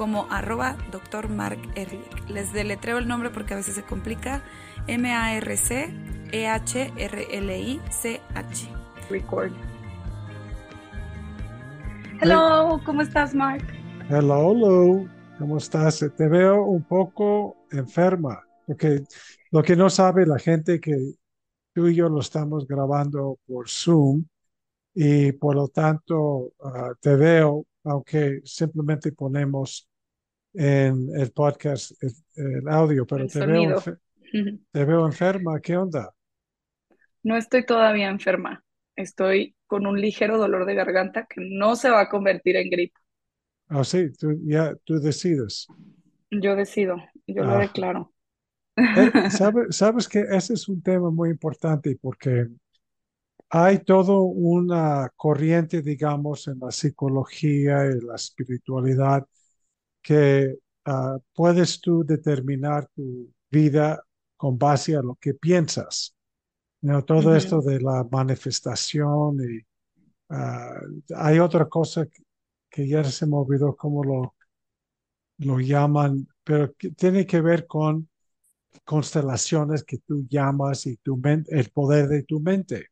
como arroba Dr. Mark Ehrlich. Les deletreo el nombre porque a veces se complica. M-A-R-C-E-H-R-L-I-C-H. Record. Hello, ¿cómo estás, Mark? Hello, hello. ¿Cómo estás? Te veo un poco enferma. Porque lo que no sabe la gente que tú y yo lo estamos grabando por Zoom y por lo tanto ah, te veo, aunque simplemente ponemos en el podcast el, audio, pero te veo, te veo enferma. ¿Qué onda? No estoy todavía enferma. Estoy con un ligero dolor de garganta que no se va a convertir en gripe. Ah, sí, tú, ya tú decides. Yo decido, yo lo ah. declaro. Eh, sabes que ese es un tema muy importante porque hay todo una corriente, digamos, en la psicología y la espiritualidad que ah, puedes tú determinar tu vida con base a lo que piensas. todo esto de la manifestación y ah, hay otra cosa que, ya se me olvidó cómo lo, lo llaman, pero tiene que ver con constelaciones que tú llamas y tu el poder de tu mente.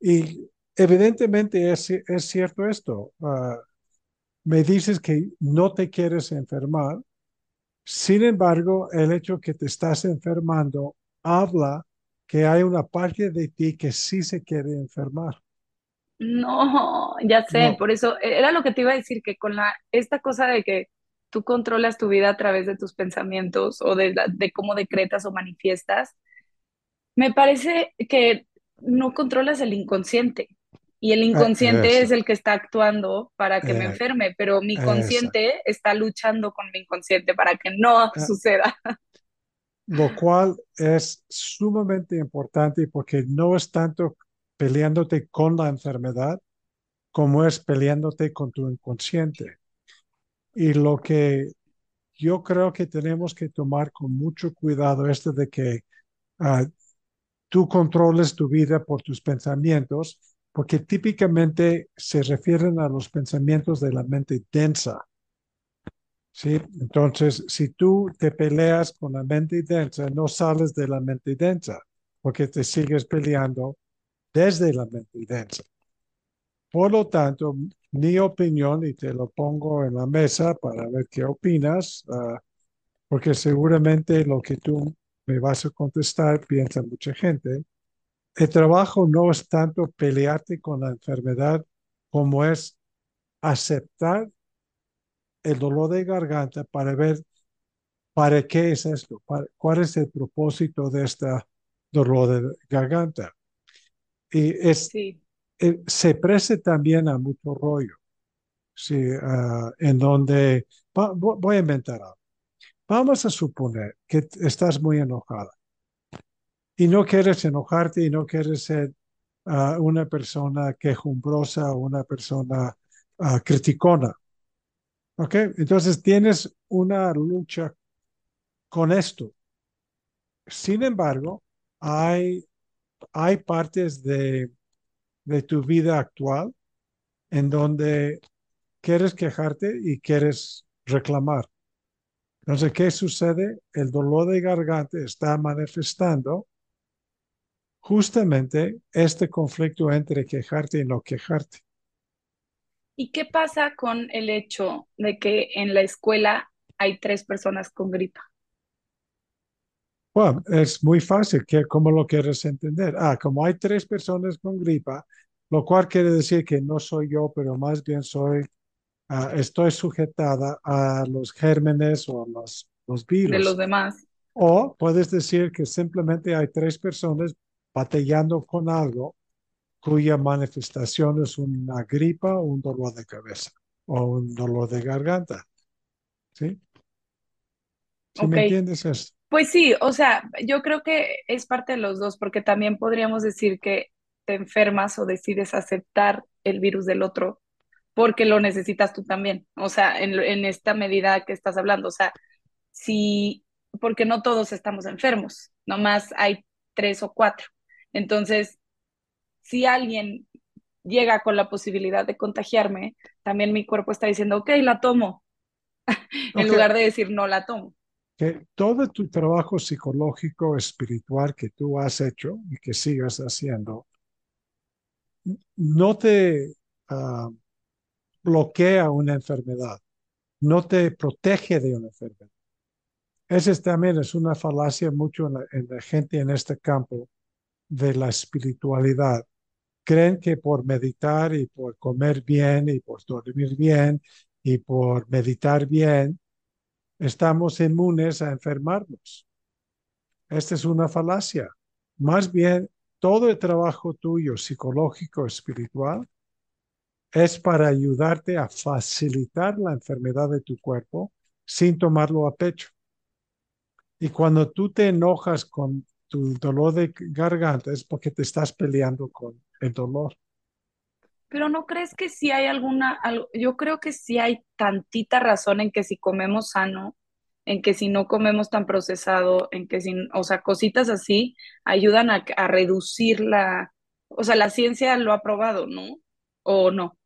Y evidentemente es, es cierto esto. Ah, me dices que no te quieres enfermar. Sin embargo, el hecho que te estás enfermando habla que hay una parte de ti que sí se quiere enfermar. No, ya sé, por eso era lo que te iba a decir, que con la, esta cosa de que tú controlas tu vida a través de tus pensamientos o de, de cómo decretas o manifiestas, me parece que no controlas el inconsciente. Y el inconsciente es el que está actuando para que me eh, enferme, pero mi consciente está luchando con mi inconsciente para que no ah. suceda. Lo cual es sumamente importante porque no es tanto peleándote con la enfermedad como es peleándote con tu inconsciente. Y lo que yo creo que tenemos que tomar con mucho cuidado es de que ah, tú controles tu vida por tus pensamientos, porque típicamente se refieren a los pensamientos de la mente densa. ¿Sí? Entonces, si tú te peleas con la mente densa, no sales de la mente densa, porque te sigues peleando desde la mente densa. Por lo tanto, mi opinión, y te lo pongo en la mesa para ver qué opinas, ah, porque seguramente lo que tú me vas a contestar piensa mucha gente. El trabajo no es tanto pelearte con la enfermedad como es aceptar el dolor de garganta para ver para qué es esto, cuál es el propósito de este dolor de garganta. Y es, sí. Eh, se preste también a mucho rollo, sí, ah, en donde, voy a inventar algo. Vamos a suponer que estás muy enojada y no quieres enojarte y no quieres ser ah, una persona quejumbrosa o una persona uh, criticona. ¿Ok? Entonces tienes una lucha con esto. Sin embargo, hay, hay partes de de tu vida actual en donde quieres quejarte y quieres reclamar. Entonces, ¿qué sucede? El dolor de garganta está manifestando justamente este conflicto entre quejarte y no quejarte. ¿Y qué pasa con el hecho de que en la escuela hay tres personas con gripa? Bueno, es muy fácil. ¿Cómo lo quieres entender? Ah, como hay tres personas con gripa, lo cual quiere decir que no soy yo, pero más bien soy, ah, estoy sujetada a los gérmenes o los, los virus. De los demás. O puedes decir que simplemente hay tres personas batallando con algo cuya manifestación es una gripa o un dolor de cabeza o un dolor de garganta. ¿Sí? ¿Sí me entiendes esto? Pues sí, o sea, yo creo que es parte de los dos, porque también podríamos decir que te enfermas o decides aceptar el virus del otro porque lo necesitas tú también, o sea, en, en esta medida que estás hablando, o sea, si, porque no todos estamos enfermos, nomás hay tres o cuatro. Entonces, si alguien llega con la posibilidad de contagiarme, también mi cuerpo está diciendo, ok, la tomo, en lugar de decir, no la tomo. Que todo tu trabajo psicológico, espiritual que tú has hecho y que sigas haciendo, no te uh, bloquea una enfermedad, no te protege de una enfermedad. Esa también es una falacia mucho en la, en la gente en este campo de la espiritualidad. Creen que por meditar y por comer bien y por dormir bien y por meditar bien, estamos inmunes a enfermarnos. Esta es una falacia. Más bien, todo el trabajo tuyo psicológico, espiritual, es para ayudarte a facilitar la enfermedad de tu cuerpo sin tomarlo a pecho. Y cuando tú te enojas con tu dolor de garganta es porque te estás peleando con el dolor. Pero no crees que si hay alguna, yo creo que sí hay tantita razón en que si comemos sano, en que si no comemos tan procesado, en que si, o sea, cositas así ayudan a, a reducir la, o sea, la ciencia lo ha probado, ¿no? ¿O no?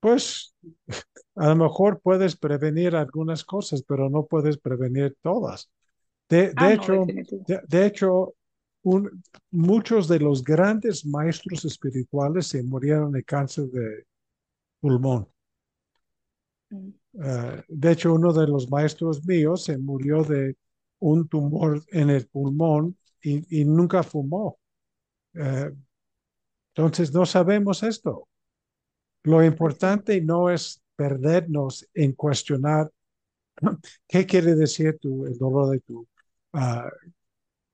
Pues a lo mejor puedes prevenir algunas cosas, pero no puedes prevenir todas. De, ah, hecho, de, hecho muchos de los grandes maestros espirituales se murieron de cáncer de pulmón. Mm. Eh, de hecho, uno de los maestros míos se murió de un tumor en el pulmón y, nunca fumó. Eh, entonces, no sabemos esto. Lo importante no es perdernos en cuestionar qué quiere decir tu, el dolor de tu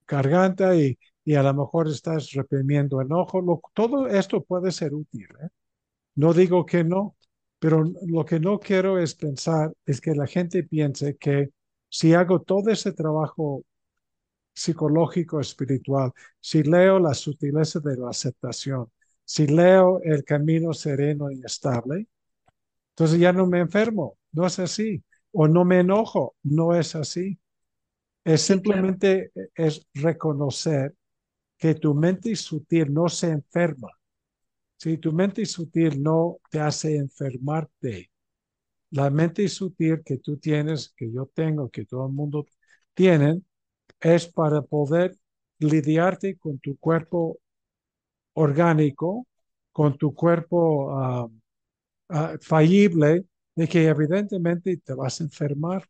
garganta y, y, a lo mejor estás reprimiendo enojo. todo esto puede ser útil. ¿eh? No digo que no, pero lo que no quiero es pensar, es que la gente piense que si hago todo ese trabajo psicológico, espiritual, si leo la sutileza de la aceptación, si leo el camino sereno y estable, entonces ya no me enfermo. No es así. O no me enojo. No es así. Es simplemente es reconocer que tu mente sutil no se enferma. Si tu mente sutil no te hace enfermarte, la mente sutil que tú tienes, que yo tengo, que todo el mundo tiene, es para poder lidiarte con tu cuerpo orgánico, con tu cuerpo uh, uh, fallible, de que evidentemente te vas a enfermar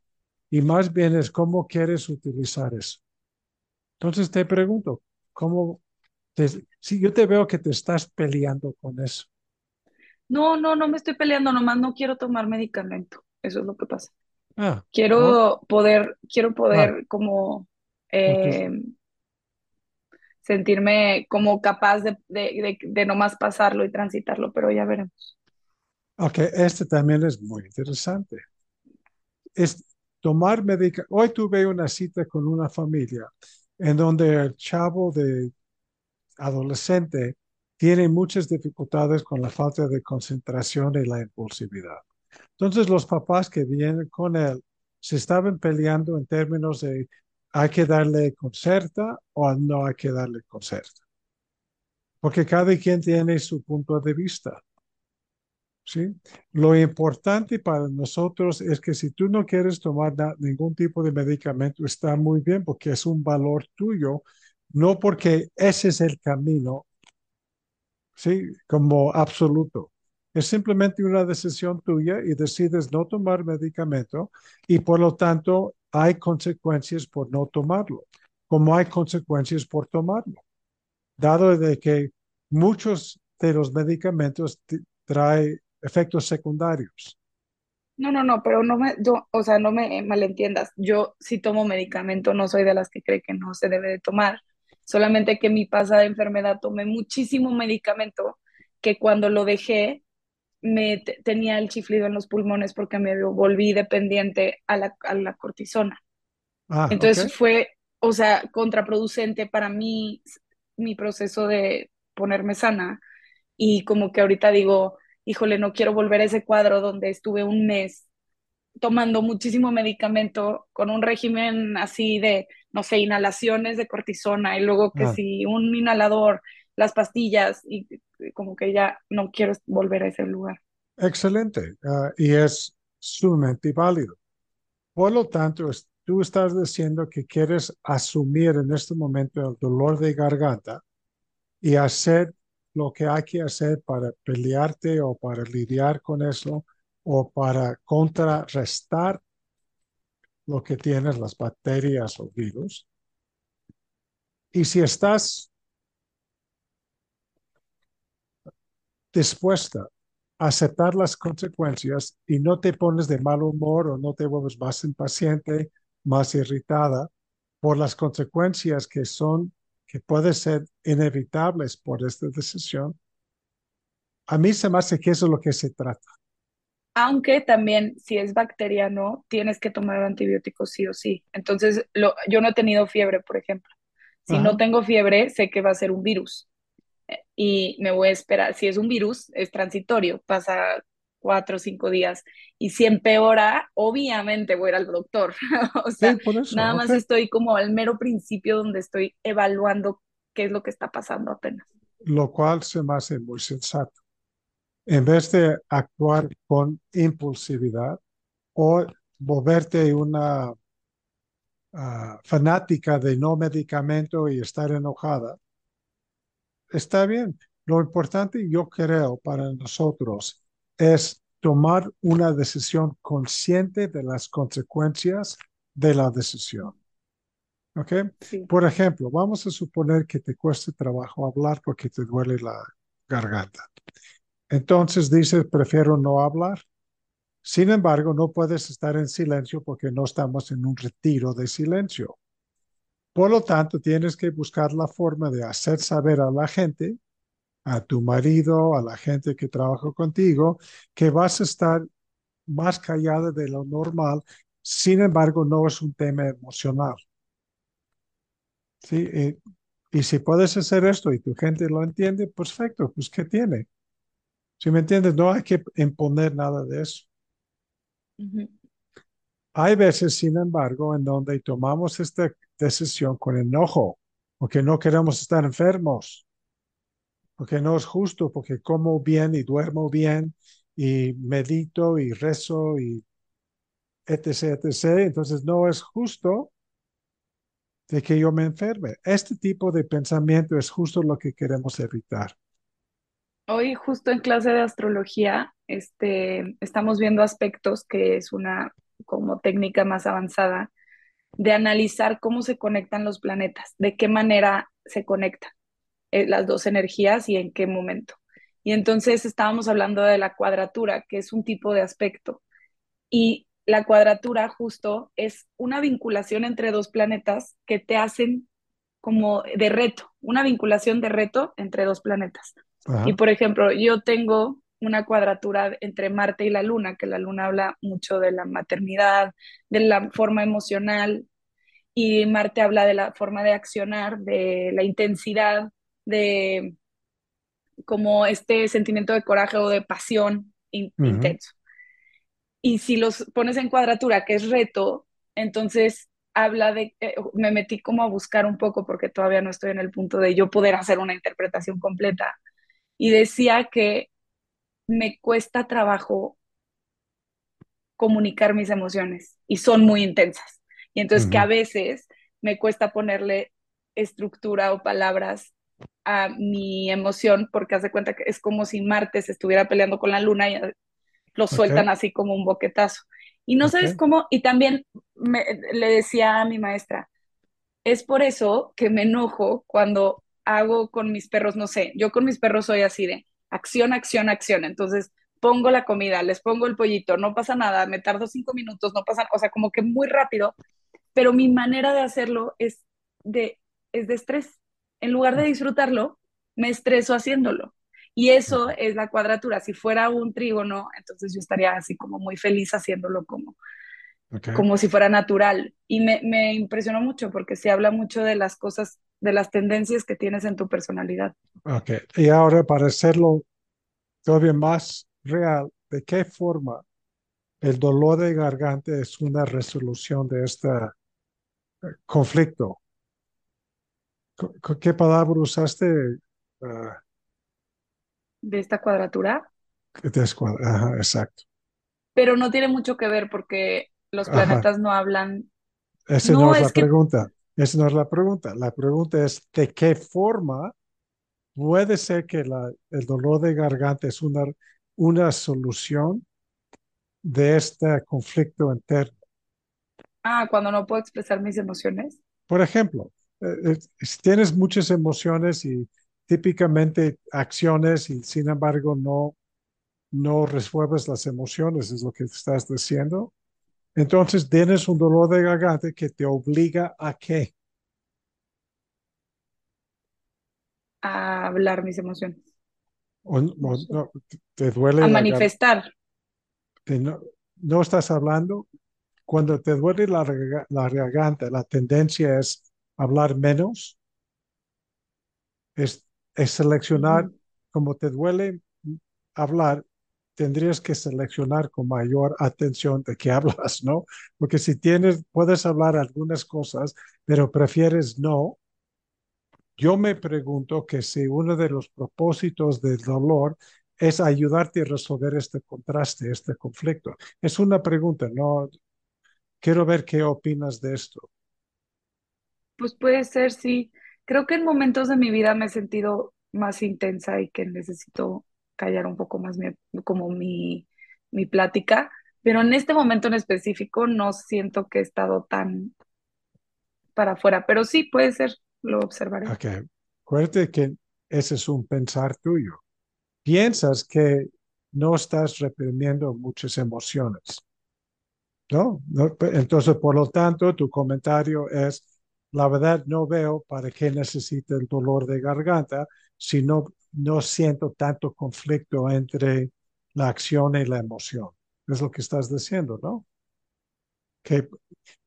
y más bien es cómo quieres utilizar eso. Entonces te pregunto, ¿cómo? si yo te veo que te estás peleando con eso. No, no, no me estoy peleando, nomás no quiero tomar medicamento. Eso es lo que pasa. Ah, quiero poder, quiero poder ah. como eh, sentirme como capaz de, de, de, nomás pasarlo y transitarlo, pero ya veremos. Ok, este también es muy interesante. Es tomar medicamentos. Hoy tuve una cita con una familia en donde el chavo de adolescente tiene muchas dificultades con la falta de concentración y la impulsividad. Entonces los papás que vienen con él se estaban peleando en términos de hay que darle concerta o no hay que darle concerta. Porque cada quien tiene su punto de vista. ¿Sí? Lo importante para nosotros es que si tú no quieres tomar ningún tipo de medicamento, está muy bien porque es un valor tuyo, no porque ese es el camino, ¿sí? Como absoluto. Es simplemente una decisión tuya y decides no tomar medicamento y por lo tanto hay consecuencias por no tomarlo, como hay consecuencias por tomarlo, dado de que muchos de los medicamentos traen efectos secundarios. No, no, no, pero no me, yo, o sea, no me malentiendas. Yo si tomo medicamento, no soy de las que cree que no se debe de tomar. Solamente que mi pasada enfermedad tomé muchísimo medicamento que cuando lo dejé me tenía el chiflido en los pulmones porque me volví dependiente a la, a la cortisona. Ah, Entonces fue, o sea, contraproducente para mí mi proceso de ponerme sana y como que ahorita digo, híjole, no quiero volver a ese cuadro donde estuve un mes tomando muchísimo medicamento con un régimen así de, no sé, inhalaciones de cortisona y luego que Ah, si un inhalador, las pastillas y como que ya no quiero volver a ese lugar. excelente. Ah, y es sumamente válido. Por lo tanto, es- tú estás diciendo que quieres asumir en este momento el dolor de garganta y hacer lo que hay que hacer para pelearte o para lidiar con eso o para contrarrestar lo que tienes, las bacterias o virus. Y si estás dispuesta a aceptar las consecuencias y no te pones de mal humor o no te vuelves más impaciente, más irritada por las consecuencias que son, que pueden ser inevitables por esta decisión, a mí se me hace que eso es lo que se trata. Aunque también si es bacteriano, tienes que tomar antibióticos sí o sí. Entonces, lo, yo no he tenido fiebre, por ejemplo. Si no Ajá. tengo fiebre, sé que va a ser un virus y me voy a esperar. Si es un virus, es transitorio, pasa cuatro o cinco días. Y si empeora, obviamente voy a ir al doctor. o Sí, sea, por eso, nada ok. más estoy como al mero principio donde estoy evaluando qué es lo que está pasando apenas. Lo cual se me hace muy sensato. En vez de actuar con impulsividad o volverte una ah, fanática de no medicamento y estar enojada, está bien. Lo importante, yo creo, para nosotros es tomar una decisión consciente de las consecuencias de la decisión. ¿Ok? Sí. Por ejemplo, vamos a suponer que te cueste trabajo hablar porque te duele la garganta. Entonces dices, prefiero no hablar. Sin embargo, no puedes estar en silencio porque no estamos en un retiro de silencio. Por lo tanto, tienes que buscar la forma de hacer saber a la gente, a tu marido, a la gente que trabaja contigo, que vas a estar más callada de lo normal. Sin embargo, no es un tema emocional. ¿sí? Y, y si puedes hacer esto y tu gente lo entiende, perfecto, pues ¿qué tiene? Si me entiendes, no hay que imponer nada de eso. Hay veces, sin embargo, en donde tomamos esta decisión con enojo, porque no queremos estar enfermos, porque no es justo, porque como bien y duermo bien y medito y rezo y etc., etc. Entonces no es justo de que yo me enferme. Este tipo de pensamiento es justo lo que queremos evitar. Hoy justo en clase de astrología, este, estamos viendo aspectos que es una como técnica más avanzada de analizar cómo se conectan los planetas, de qué manera se conectan eh, las dos energías y en qué momento. Y entonces estábamos hablando de la cuadratura, que es un tipo de aspecto. Y la cuadratura justo es una vinculación entre dos planetas que te hacen como de reto, una vinculación de reto entre dos planetas. Y por ejemplo, yo tengo una cuadratura entre Marte y la Luna, que la Luna habla mucho de la maternidad, de la forma emocional, y Marte habla de la forma de accionar, de la intensidad, de como este sentimiento de coraje o de pasión in intenso. Y si los pones en cuadratura, que es reto, entonces habla de, eh, me metí como a buscar un poco porque todavía no estoy en el punto de yo poder hacer una interpretación completa. Y decía que me cuesta trabajo comunicar mis emociones y son muy intensas. Y entonces que a veces me cuesta ponerle estructura o palabras a mi emoción porque hace cuenta que es como si Marte se estuviera peleando con la luna y lo Ok, sueltan así como un boquetazo. Y no sabes ok. cómo, y también me, le decía a mi maestra, es por eso que me enojo cuando hago con mis perros, no sé, yo con mis perros soy así de acción, acción, acción. Entonces pongo la comida, les pongo el pollito, no pasa nada, me tardo cinco minutos, no pasa, o sea, como que muy rápido, pero mi manera de hacerlo es de, es de estrés. En lugar de disfrutarlo, me estreso haciéndolo. Y eso es la cuadratura. Si fuera un trígono, entonces yo estaría así como muy feliz haciéndolo como como si fuera natural. Y me, me impresionó mucho porque se habla mucho de las cosas, de las tendencias que tienes en tu personalidad. Ok, y ahora para hacerlo todavía más real, ¿de qué forma el dolor de garganta es una resolución de este conflicto? ¿Qué palabra usaste? Ah, de esta cuadratura. Ajá, exacto. Pero no tiene mucho que ver porque los planetas no hablan. Esa no, es, la pregunta. Esa no es la pregunta. La pregunta es de qué forma puede ser que la, el dolor de garganta es una, una solución de este conflicto interno. Ah, cuando no puedo expresar mis emociones. Por ejemplo, eh, eh, tienes muchas emociones y típicamente acciones y sin embargo no, no resuelves las emociones, es lo que estás diciendo. Entonces tienes un dolor de garganta que te obliga a qué? A hablar mis emociones. te duele. A manifestar. no, no, estás hablando. Cuando te duele la, la garganta, la tendencia es hablar menos, es, es seleccionar, como te duele hablar, tendrías que seleccionar con mayor atención de qué hablas, ¿no? Porque si tienes, puedes hablar algunas cosas, pero prefieres no. Yo me pregunto que si uno de los propósitos del dolor es ayudarte a resolver este contraste, este conflicto. Es una pregunta, no. Quiero ver qué opinas de esto. Pues puede ser, sí. Creo que en momentos de mi vida me he sentido más intensa y que necesito callar un poco más mi, como mi, mi plática, pero en este momento en específico no siento que he estado tan para afuera, pero sí puede ser, lo observaré. Ok, acuérdate que ese es un pensar tuyo. Piensas que no estás reprimiendo muchas emociones. ¿No? ¿No? Entonces, por lo tanto, tu comentario es, la verdad no veo para qué necesita el dolor de garganta si no, no siento tanto conflicto entre la acción y la emoción. Es lo que estás diciendo, ¿no? Que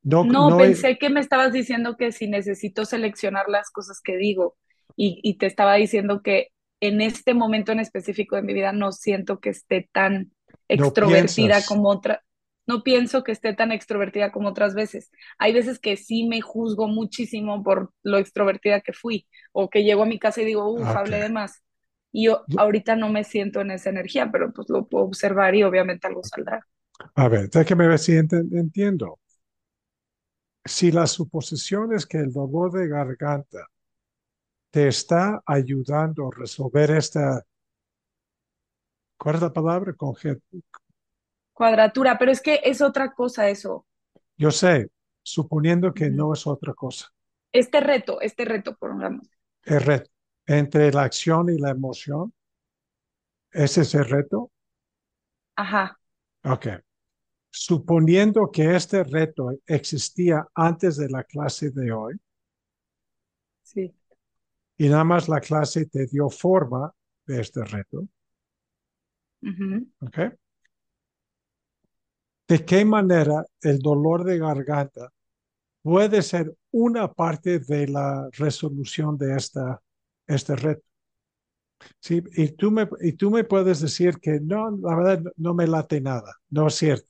no, no, pensé que me estabas diciendo que si necesito seleccionar las cosas que digo y, y te estaba diciendo que en este momento en específico de mi vida no siento que esté tan extrovertida como otra no pienso que esté tan extrovertida como otras veces. Hay veces que sí me juzgo muchísimo por lo extrovertida que fui, o que llego a mi casa y digo, uff, hablé de más. Y yo ahorita no me siento en esa energía, pero pues lo puedo observar y obviamente algo saldrá. A ver, déjame ver si entiendo. Si la suposición es que el dolor de garganta te está ayudando a resolver esta, ¿cuál es la palabra? Cuadratura, pero es que es otra cosa eso. Yo sé, suponiendo que no es otra cosa. Este reto, este reto, pongamos. El reto entre la acción y la emoción. ¿Ese es el reto? Ajá. Ok. Suponiendo que este reto existía antes de la clase de hoy. Sí. Y nada más la clase te dio forma de este reto. Ok. ¿De qué manera el dolor de garganta puede ser una parte de la resolución de esta, este reto? Sí, y tú, me, y tú me puedes decir que no, la verdad no me late nada, no es cierto.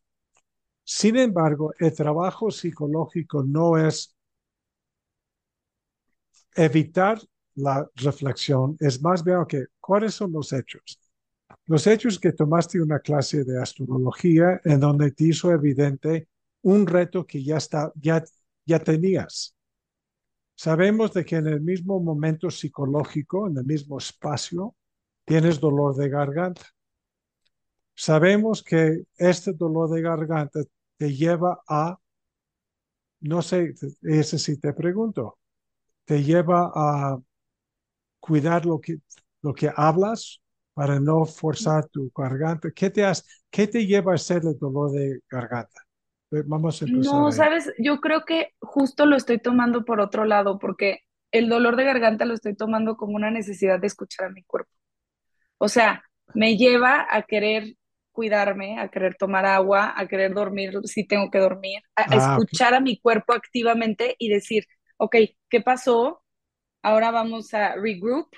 Sin embargo, el trabajo psicológico no es evitar la reflexión, es más bien que cuáles son los hechos. Los hechos que tomaste una clase de astrología en donde te hizo evidente un reto que ya, está, ya, ya tenías. Sabemos de que en el mismo momento psicológico, en el mismo espacio, tienes dolor de garganta. Sabemos que este dolor de garganta te lleva a, no sé, ese sí te pregunto, te lleva a cuidar lo que, lo que hablas, para no forzar tu garganta. ¿Qué te, qué te lleva a hacer el dolor de garganta? Vamos a empezar. No, sabes, yo creo que justo lo estoy tomando por otro lado, porque el dolor de garganta lo estoy tomando como una necesidad de escuchar a mi cuerpo. O sea, me lleva a querer cuidarme, a querer tomar agua, a querer dormir si tengo que dormir, a, ah, escuchar a mi cuerpo activamente y decir, ok, ¿qué pasó? Ahora vamos a regroup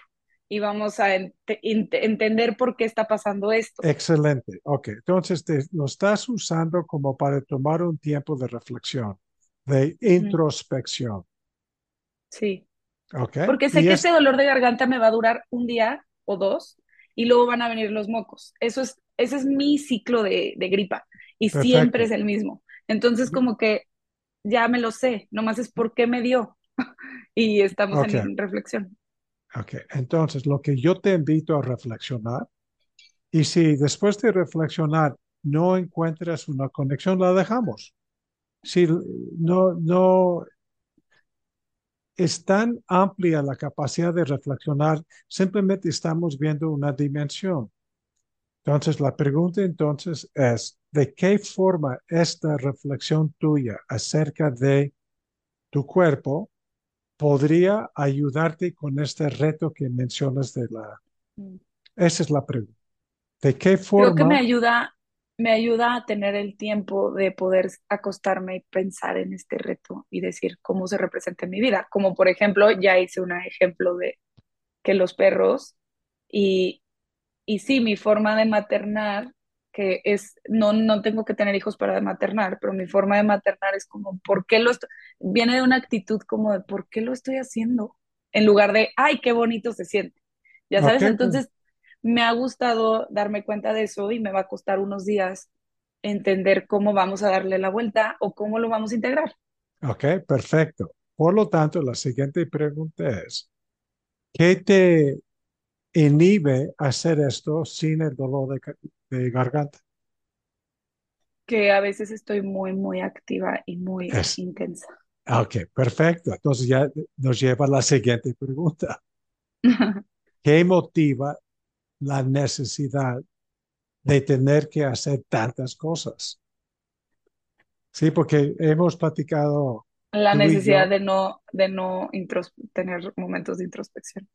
y vamos a entender por qué está pasando esto. Excelente. Ok, entonces te, lo estás usando como para tomar un tiempo de reflexión, de introspección. Sí. Okay. Porque sé que ese dolor de garganta me va a durar un día o dos y luego van a venir los mocos. Eso es, ese es mi ciclo de, de gripa y siempre es el mismo. Entonces como que ya me lo sé, nomás es por qué me dio y estamos en reflexión. Ok, entonces lo que yo te invito a reflexionar y si después de reflexionar no encuentras una conexión, la dejamos. Si no, no es tan amplia la capacidad de reflexionar, simplemente estamos viendo una dimensión. Entonces, la pregunta entonces es, ¿de qué forma esta reflexión tuya acerca de tu cuerpo podría ayudarte con este reto que mencionas de la... Mm. Esa es la pregunta. ¿De qué forma? Creo que me ayuda me ayuda a tener el tiempo de poder acostarme y pensar en este reto y decir cómo se representa en mi vida. Como por ejemplo, ya hice un ejemplo de que los perros y, y sí, mi forma de maternar, que es, no, no tengo que tener hijos para maternar, pero mi forma de maternar es como, ¿por qué lo estoy? Viene de una actitud como de, ¿por qué lo estoy haciendo? En lugar de, ay, qué bonito se siente. Ya sabes, entonces me ha gustado darme cuenta de eso y me va a costar unos días entender cómo vamos a darle la vuelta o cómo lo vamos a integrar. Ok, perfecto. Por lo tanto, la siguiente pregunta es, ¿qué te inhibe hacer esto sin el dolor de, garganta? Que a veces estoy muy, muy activa y muy intensa. Ok, perfecto. Entonces ya nos lleva a la siguiente pregunta. ¿Qué motiva la necesidad de tener que hacer tantas cosas. Sí, porque hemos platicado. La necesidad de no, de no tener momentos de introspección.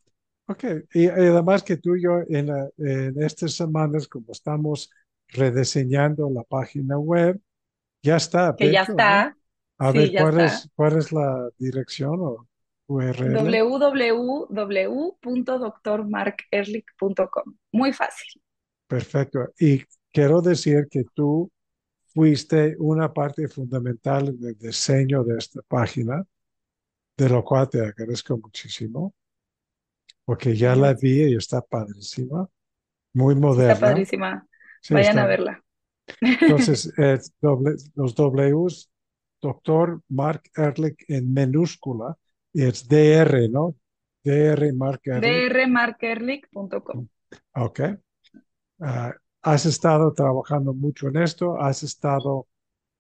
Ok, y, además que tú y yo en, en estas semanas, como estamos rediseñando la página web, ya está. Que ya está. A ver, ¿cuál, Es, ¿cuál es la dirección? O? www.doctormarkerlich.com. Muy fácil. Perfecto. Y quiero decir que tú fuiste una parte fundamental del diseño de esta página, de lo cual te agradezco muchísimo, porque ya la vi y está padrísima, muy moderna. Está padrísima. Vayan a verla. Entonces, los Ws, doctor Mark Ehrlich en minúscula, es DR, ¿no? DR Mark drmarkerlich.com. Ok. Ah, has estado trabajando mucho en esto, has estado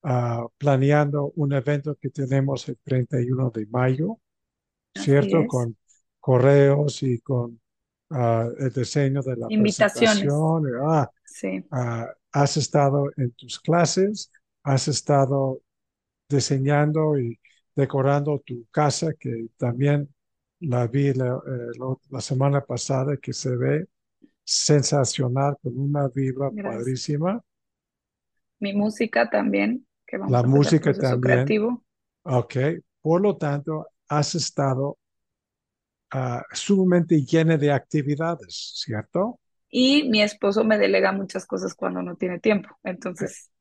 ah, planeando un evento que tenemos el 31 de mayo, ¿cierto? Con correos y con ah, el diseño de la Invitaciones. Ah, sí. has estado en tus clases, has estado diseñando y decorando tu casa, que también la vi la, eh, semana pasada, que se ve sensacional, con una vibra padrísima. Mi música también, que vamos la música también. Creativo. Ok, por lo tanto, has estado uh, sumamente llena de actividades, ¿cierto? Y mi esposo me delega muchas cosas cuando no tiene tiempo, entonces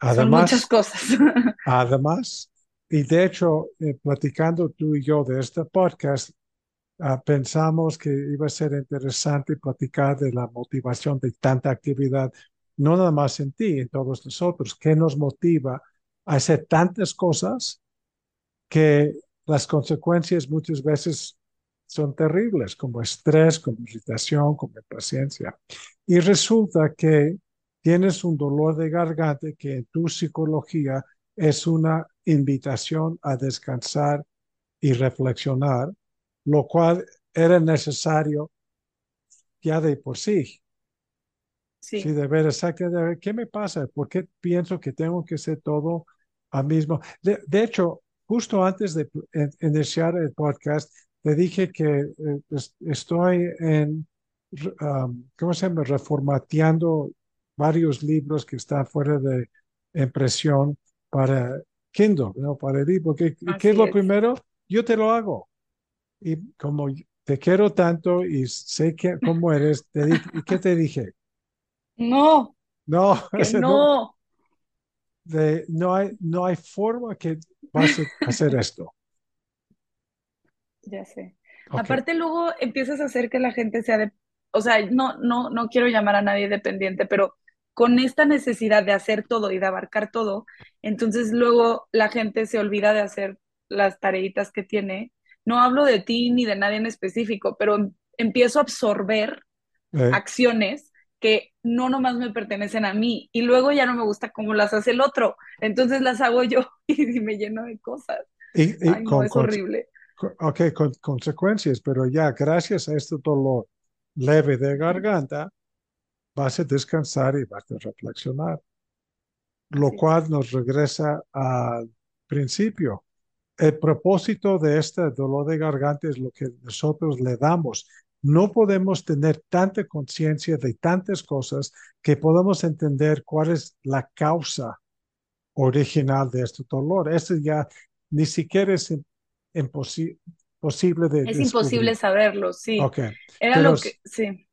además, son muchas cosas. además, y de hecho, eh, platicando tú y yo de este podcast, ah, pensamos que iba a ser interesante platicar de la motivación de tanta actividad, no nada más en ti, en todos nosotros, ¿qué nos motiva a hacer tantas cosas que las consecuencias muchas veces son terribles, como estrés, como irritación, como impaciencia. Y resulta que tienes un dolor de garganta que en tu psicología es una invitación a descansar y reflexionar, lo cual era necesario ya de por sí. Sí. de ver exactamente qué me pasa, por qué pienso que tengo que hacer todo al mismo. De, hecho, justo antes de iniciar el podcast, te dije que eh, estoy en, um, ¿cómo se llama? Reformateando varios libros que están fuera de impresión para Kindle, ¿no? para el libro. ¿Qué, ¿qué es lo primero? Yo te lo hago. Y como te quiero tanto y sé que, cómo eres, te ¿y qué te dije? No. No, no. De, no, hay, no hay forma que vas a hacer esto. Ya sé. Aparte luego empiezas a hacer que la gente sea de, o sea, no, no, no quiero llamar a nadie dependiente, pero con esta necesidad de hacer todo y de abarcar todo, entonces luego la gente se olvida de hacer las tareitas que tiene. No hablo de ti ni de nadie en específico, pero empiezo a absorber eh. acciones que no nomás me pertenecen a mí y luego ya no me gusta cómo las hace el otro, entonces las hago yo y me lleno de cosas. Y, es horrible. Ok, con consecuencias, pero ya gracias a este dolor leve de garganta, vas a descansar y vas a reflexionar. Lo cual nos regresa al principio. El propósito de este dolor de garganta es lo que nosotros le damos. No podemos tener tanta conciencia de tantas cosas que podamos entender cuál es la causa original de este dolor. Eso ya ni siquiera es imposible de Es imposible saberlo, sí. Okay. Era lo que, sí.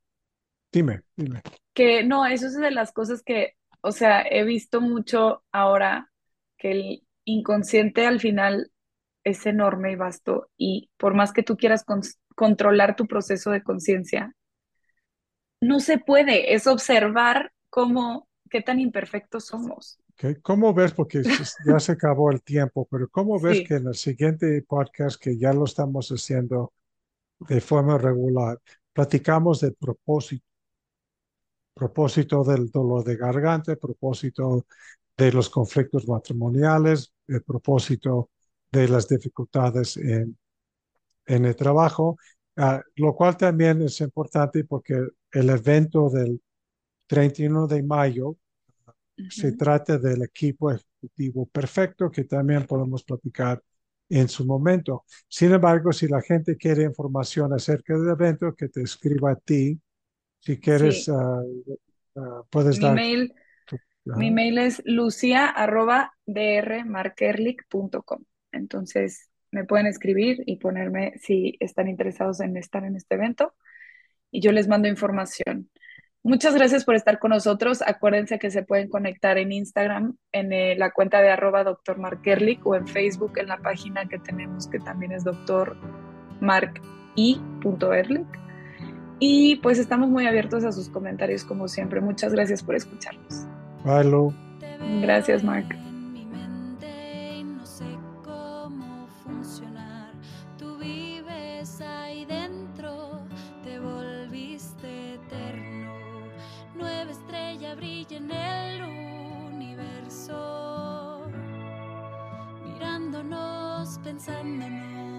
Dime, dime. Que no, eso es de las cosas que, o sea, he visto mucho ahora que el inconsciente al final es enorme y vasto y por más que tú quieras controlar tu proceso de conciencia, no se puede, es observar cómo, qué tan imperfectos somos. ¿Cómo ves, porque ya se acabó el tiempo, pero cómo ves que en el siguiente podcast, que ya lo estamos haciendo de forma regular, platicamos del propósito propósito del dolor de garganta, propósito de los conflictos matrimoniales, el propósito de las dificultades en, en el trabajo, ah, lo cual también es importante porque el evento del 31 de mayo se trata del equipo ejecutivo perfecto que también podemos platicar en su momento. Sin embargo, si la gente quiere información acerca del evento, que te escriba a ti si quieres, ah, puedes mi dar. Mail, Mi mail es lucia.drmarkerlik.com. Entonces, me pueden escribir y ponerme si están interesados en estar en este evento y yo les mando información. Muchas gracias por estar con nosotros. Acuérdense que se pueden conectar en Instagram, en eh, la cuenta de arroba doctor o en Facebook en la página que tenemos que también es doctor y pues estamos muy abiertos a sus comentarios como siempre. Muchas gracias por escucharnos. Hello. Gracias, Mark. En el universo, mirándonos, pensándonos.